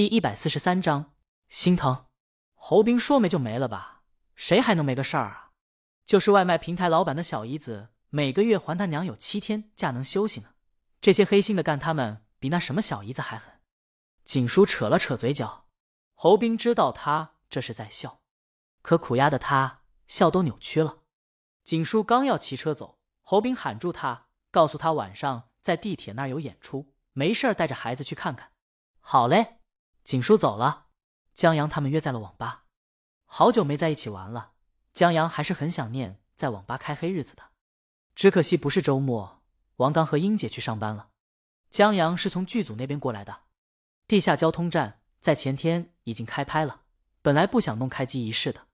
第一百四十三章心疼。侯斌说没就没了吧，谁还能没个事儿啊？就是外卖平台老板的小姨子，每个月还他娘有七天假能休息呢。这些黑心的干他们比那什么小姨子还狠。景叔扯了扯嘴角，侯斌知道他这是在笑，可苦丫的他笑都扭曲了。景叔刚要骑车走，侯斌喊住他，告诉他晚上在地铁那儿有演出，没事儿带着孩子去看看。好嘞。景叔走了，江阳他们约在了网吧。好久没在一起玩了，江阳还是很想念在网吧开黑日子的。只可惜不是周末，王刚和英姐去上班了。江阳是从剧组那边过来的。地下交通站在前天已经开拍了，本来不想弄开机仪式的，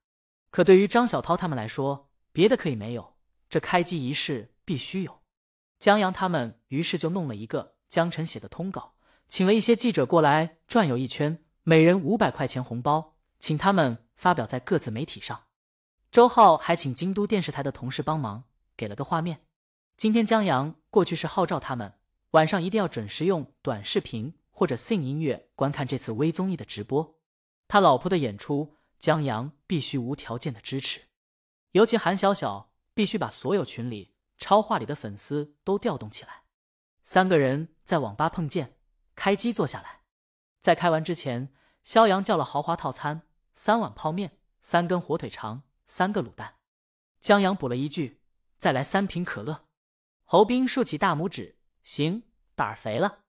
可对于张小涛他们来说，别的可以没有，这开机仪式必须有。江阳他们于是就弄了一个江晨写的通稿。请了一些记者过来转悠一圈，每人五百块钱红包，请他们发表在各自媒体上。周浩还请京都电视台的同事帮忙，给了个画面。今天江阳过去是号召他们晚上一定要准时用短视频或者 Sing 音乐观看这次微综艺的直播。他老婆的演出，江阳必须无条件的支持，尤其韩小小必须把所有群里超话里的粉丝都调动起来。三个人在网吧碰见。开机坐下来，在开完之前，肖阳叫了豪华套餐：三碗泡面，三根火腿肠，三个卤蛋。江阳补了一句：“再来三瓶可乐。”侯斌竖起大拇指：“行，胆儿肥了。”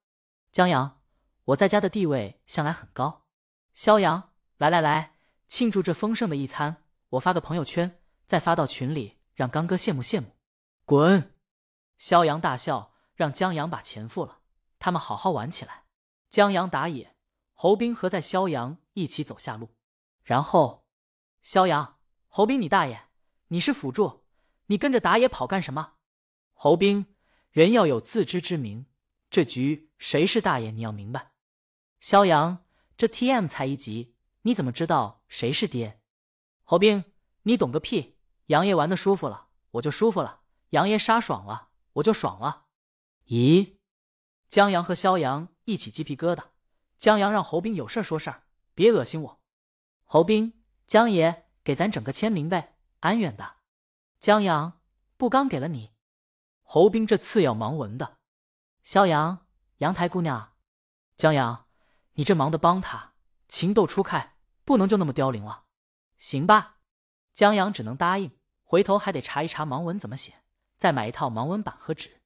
江阳，我在家的地位向来很高。肖阳，来来来，庆祝这丰盛的一餐，我发个朋友圈，再发到群里，让刚哥羡慕羡慕。滚！肖阳大笑，让江阳把钱付了。他们好好玩起来。江阳打野，侯斌和在肖阳一起走下路。然后，肖阳，侯斌，你大爷！你是辅助，你跟着打野跑干什么？侯斌，人要有自知之明，这局谁是大爷，你要明白。肖阳，这 TM 才一级，你怎么知道谁是爹？侯斌，你懂个屁！杨爷玩的舒服了，我就舒服了；杨爷杀爽了，我就爽了。咦？江阳和肖阳一起鸡皮疙瘩。江阳让侯斌有事说事儿，别恶心我。侯斌，江爷给咱整个签名呗，安远的。江阳，不刚给了你。侯斌这次要忙文的。肖阳，阳台姑娘。江阳，你这忙的帮他情窦初开，不能就那么凋零了。行吧。江阳只能答应，回头还得查一查盲文怎么写，再买一套盲文板和纸。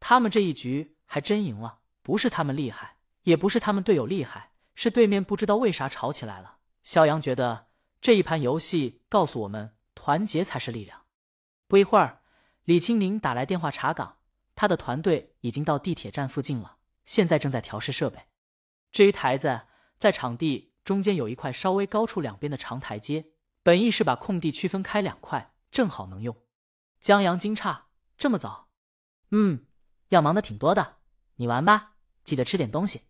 他们这一局。还真赢了，不是他们厉害，也不是他们队友厉害，是对面不知道为啥吵起来了。肖阳觉得这一盘游戏告诉我们，团结才是力量。不一会儿，李青宁打来电话查岗，他的团队已经到地铁站附近了，现在正在调试设备。至于台子，在场地中间有一块稍微高出两边的长台阶，本意是把空地区分开两块，正好能用。江阳惊诧：这么早？嗯，要忙的挺多的。你玩吧，记得吃点东西。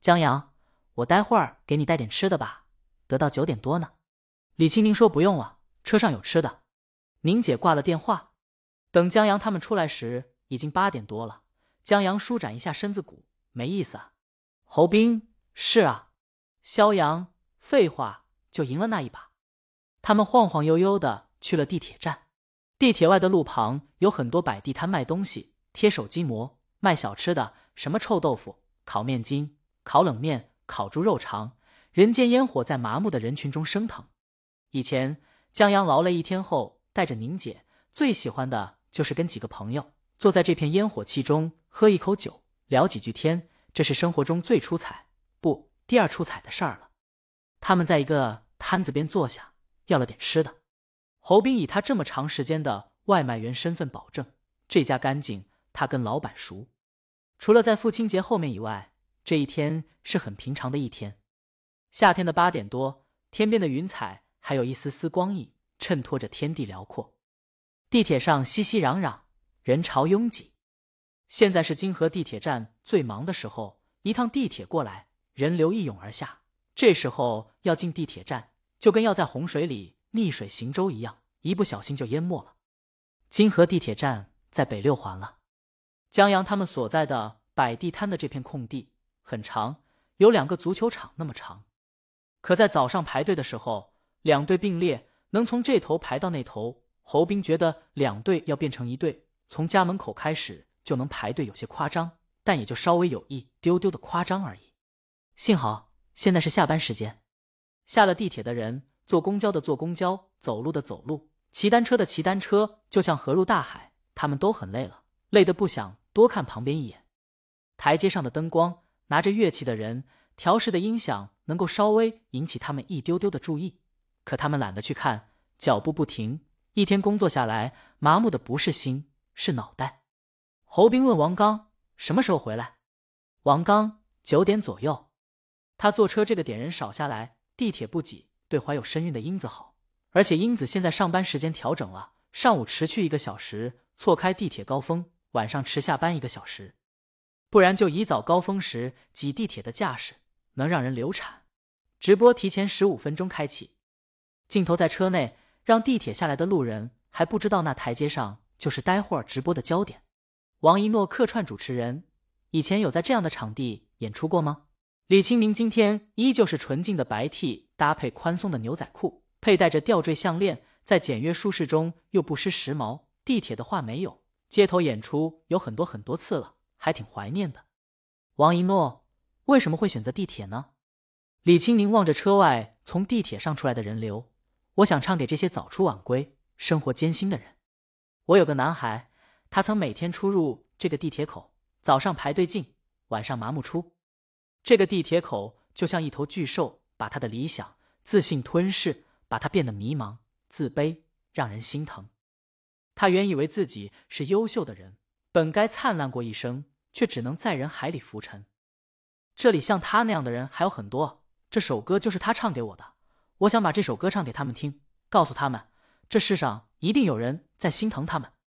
江阳，我待会儿给你带点吃的吧。得到九点多呢。李青宁说不用了，车上有吃的。宁姐挂了电话。等江阳他们出来时，已经八点多了。江阳舒展一下身子骨，没意思啊。侯斌，是啊。肖阳，废话，就赢了那一把。他们晃晃悠悠的去了地铁站。地铁外的路旁有很多摆地摊卖东西，贴手机膜。卖小吃的，什么臭豆腐、烤面筋、烤冷面、烤猪肉肠，人间烟火在麻木的人群中升腾。以前江阳劳累一天后，带着宁姐，最喜欢的就是跟几个朋友坐在这片烟火气中，喝一口酒，聊几句天，这是生活中最出彩，不，第二出彩的事儿了。他们在一个摊子边坐下，要了点吃的。侯斌以他这么长时间的外卖员身份保证，这家干净。他跟老板熟，除了在父亲节后面以外，这一天是很平常的一天。夏天的八点多，天边的云彩还有一丝丝光影，衬托着天地辽阔。地铁上熙熙攘攘，人潮拥挤。现在是金河地铁站最忙的时候，一趟地铁过来，人流一涌而下。这时候要进地铁站，就跟要在洪水里逆水行舟一样，一不小心就淹没了。金河地铁站在北六环了。江阳他们所在的摆地摊的这片空地很长，有两个足球场那么长。可在早上排队的时候，两队并列，能从这头排到那头。侯斌觉得两队要变成一队，从家门口开始就能排队，有些夸张，但也就稍微有一丢丢的夸张而已。幸好现在是下班时间，下了地铁的人，坐公交的坐公交，走路的走路，骑单车的骑单车，就像河入大海。他们都很累了，累得不想多看旁边一眼。台阶上的灯光，拿着乐器的人，调试的音响，能够稍微引起他们一丢丢的注意，可他们懒得去看，脚步不停。一天工作下来，麻木的不是心，是脑袋。侯斌问王刚什么时候回来，王刚九点左右。他坐车这个点人少下来，地铁不挤，对怀有身孕的英子好。而且英子现在上班时间调整了，上午迟去一个小时，错开地铁高峰；晚上迟下班一个小时，不然就以早高峰时挤地铁的架势，能让人流产。直播提前十五分钟开启，镜头在车内。让地铁下来的路人还不知道那台阶上就是待会儿直播的焦点。王一诺客串主持人，以前有在这样的场地演出过吗？李清明今天依旧是纯净的白 T，搭配宽松的牛仔裤，佩戴着吊坠项链，在简约舒适中又不失时髦。地铁的话没有，街头演出有很多很多次了，还挺怀念的。王一诺为什么会选择地铁呢？李清宁望着车外从地铁上出来的人流。我想唱给这些早出晚归、生活艰辛的人。我有个男孩，他曾每天出入这个地铁口，早上排队进，晚上麻木出。这个地铁口就像一头巨兽，把他的理想、自信吞噬，把他变得迷茫、自卑，让人心疼。他原以为自己是优秀的人，本该灿烂过一生，却只能在人海里浮沉。这里像他那样的人还有很多。这首歌就是他唱给我的。我想把这首歌唱给他们听，告诉他们，这世上一定有人在心疼他们。